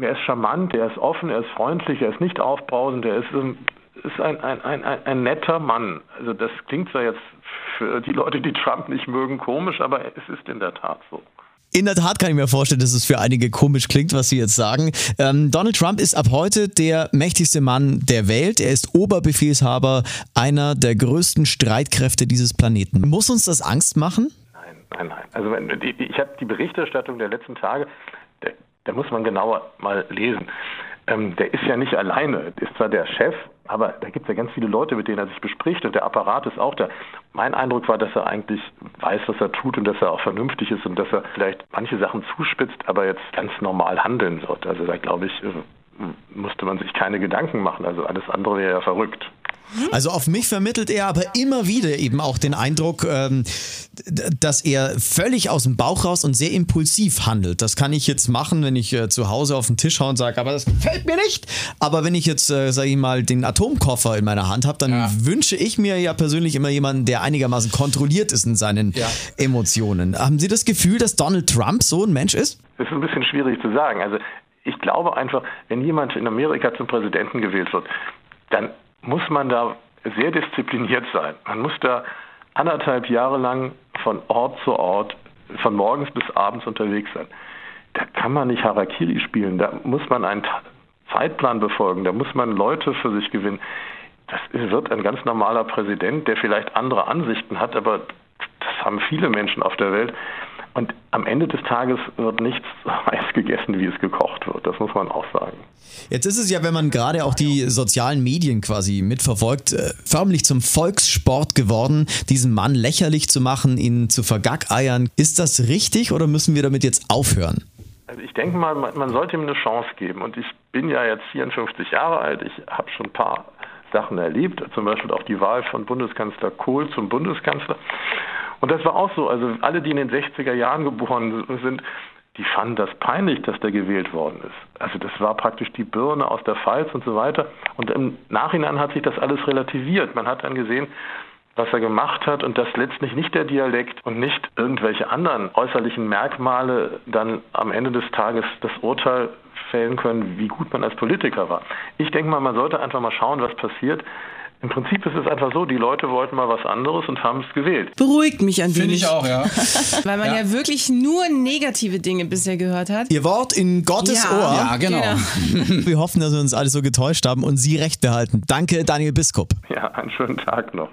er ist charmant, er ist offen, er ist freundlich, er ist nicht aufbrausend, er ist, ist ein, ein, ein, ein, netter Mann. Also das klingt zwar jetzt für die Leute, die Trump nicht mögen, komisch, aber es ist in der Tat so. In der Tat kann ich mir vorstellen, dass es für einige komisch klingt, was Sie jetzt sagen. Ähm, Donald Trump ist ab heute der mächtigste Mann der Welt. Er ist Oberbefehlshaber einer der größten Streitkräfte dieses Planeten. Muss uns das Angst machen? Nein, nein, nein. Also ich habe die Berichterstattung der letzten Tage, da, muss man genauer mal lesen. Ähm, der ist ja nicht alleine, ist zwar der Chef, aber da gibt es ja ganz viele Leute, mit denen er sich bespricht und der Apparat ist auch da. Mein Eindruck war, dass er eigentlich weiß, was er tut und dass er auch vernünftig ist und dass er vielleicht manche Sachen zuspitzt, aber jetzt ganz normal handeln wird. Also da glaube ich, äh, musste man sich keine Gedanken machen. Also alles andere wäre ja verrückt. Also auf mich vermittelt er aber immer wieder eben auch den Eindruck, ähm, dass er völlig aus dem Bauch raus und sehr impulsiv handelt. Das kann ich jetzt machen, wenn ich äh, zu Hause auf den Tisch haue und sage, aber das gefällt mir nicht. Aber wenn ich jetzt, äh, sage ich mal, den Atomkoffer in meiner Hand habe, dann ja. wünsche ich mir ja persönlich immer jemanden, der einigermaßen kontrolliert ist in seinen ja. Emotionen. Haben Sie das Gefühl, dass Donald Trump so ein Mensch ist? Das ist ein bisschen schwierig zu sagen. Also ich glaube einfach, wenn jemand in Amerika zum Präsidenten gewählt wird, dann muss man da sehr diszipliniert sein. Man muss da anderthalb Jahre lang von Ort zu Ort, von morgens bis abends unterwegs sein. Da kann man nicht Harakiri spielen, da muss man einen Zeitplan befolgen, da muss man Leute für sich gewinnen. Das wird ein ganz normaler Präsident, der vielleicht andere Ansichten hat, aber das haben viele Menschen auf der Welt. Und am Ende des Tages wird nichts so heiß gegessen, wie es gekocht wird. Das muss man auch sagen. Jetzt ist es ja, wenn man gerade auch die sozialen Medien quasi mitverfolgt, äh, förmlich zum Volkssport geworden, diesen Mann lächerlich zu machen, ihn zu vergackeiern. Ist das richtig oder müssen wir damit jetzt aufhören? Also ich denke mal, man sollte ihm eine Chance geben. Und ich bin ja jetzt 54 Jahre alt. Ich habe schon ein paar Sachen erlebt, zum Beispiel auch die Wahl von Bundeskanzler Kohl zum Bundeskanzler. Und das war auch so. Also alle, die in den 60er Jahren geboren sind, die fanden das peinlich, dass der gewählt worden ist. Also das war praktisch die Birne aus der Pfalz und so weiter. Und im Nachhinein hat sich das alles relativiert. Man hat dann gesehen, was er gemacht hat und dass letztlich nicht der Dialekt und nicht irgendwelche anderen äußerlichen Merkmale dann am Ende des Tages das Urteil fällen können, wie gut man als Politiker war. Ich denke mal, man sollte einfach mal schauen, was passiert. Im Prinzip ist es einfach so, die Leute wollten mal was anderes und haben es gewählt. Beruhigt mich ein wenig. Finde ich auch, ja. Weil man ja. ja. wirklich nur negative Dinge bisher gehört hat. Ihr Wort in Gottes ja. Ohr. Ja, genau. genau. wir hoffen, dass wir uns alle so getäuscht haben und Sie recht behalten. Danke, Daniel Biskup. Ja, einen schönen Tag noch.